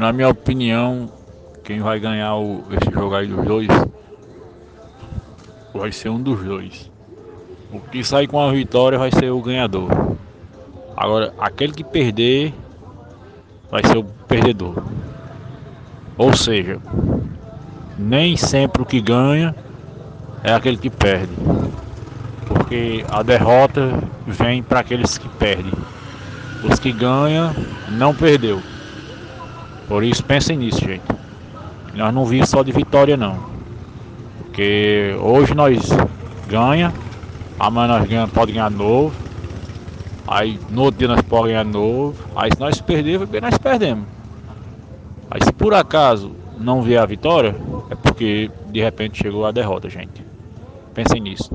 na minha opinião, quem vai ganhar o, esse jogo aí dos dois vai ser um dos dois. O que sair com a vitória vai ser o ganhador. Agora, aquele que perder vai ser o perdedor. Ou seja, nem sempre o que ganha é aquele que perde. Porque a derrota vem para aqueles que perdem. Os que ganham não perdeu. Por isso pensem nisso, gente. Nós não vimos só de vitória não. Porque hoje nós ganha, amanhã nós ganha, pode ganhar novo. Aí no outro dia nós podemos ganhar novo. Aí se nós perdermos, nós perdemos. Aí se por acaso não vier a vitória, é porque de repente chegou a derrota, gente. Pensem nisso.